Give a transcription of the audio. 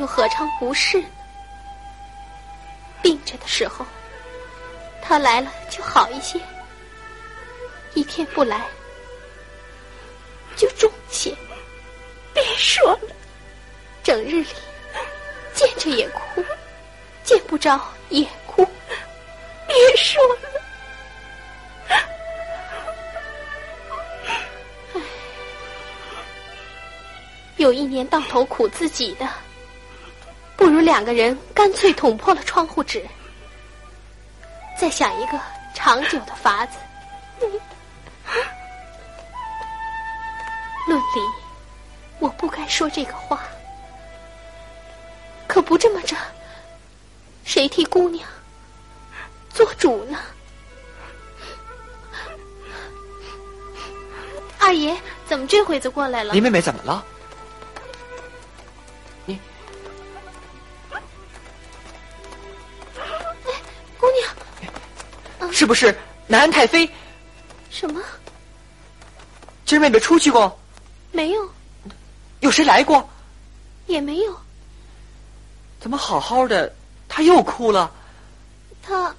又何尝不是？病着的时候，他来了就好一些；一天不来，就重些。别说了，整日里见着也哭，见不着也哭。别说了。唉，有一年到头苦自己的。不如两个人干脆捅破了窗户纸，再想一个长久的法子。论理，我不该说这个话，可不这么着，谁替姑娘做主呢？二爷，怎么这会子过来了？林妹妹怎么了？是不是南安太妃？什么？今儿妹妹出去过？没有。有谁来过？也没有。怎么好好的，她又哭了？她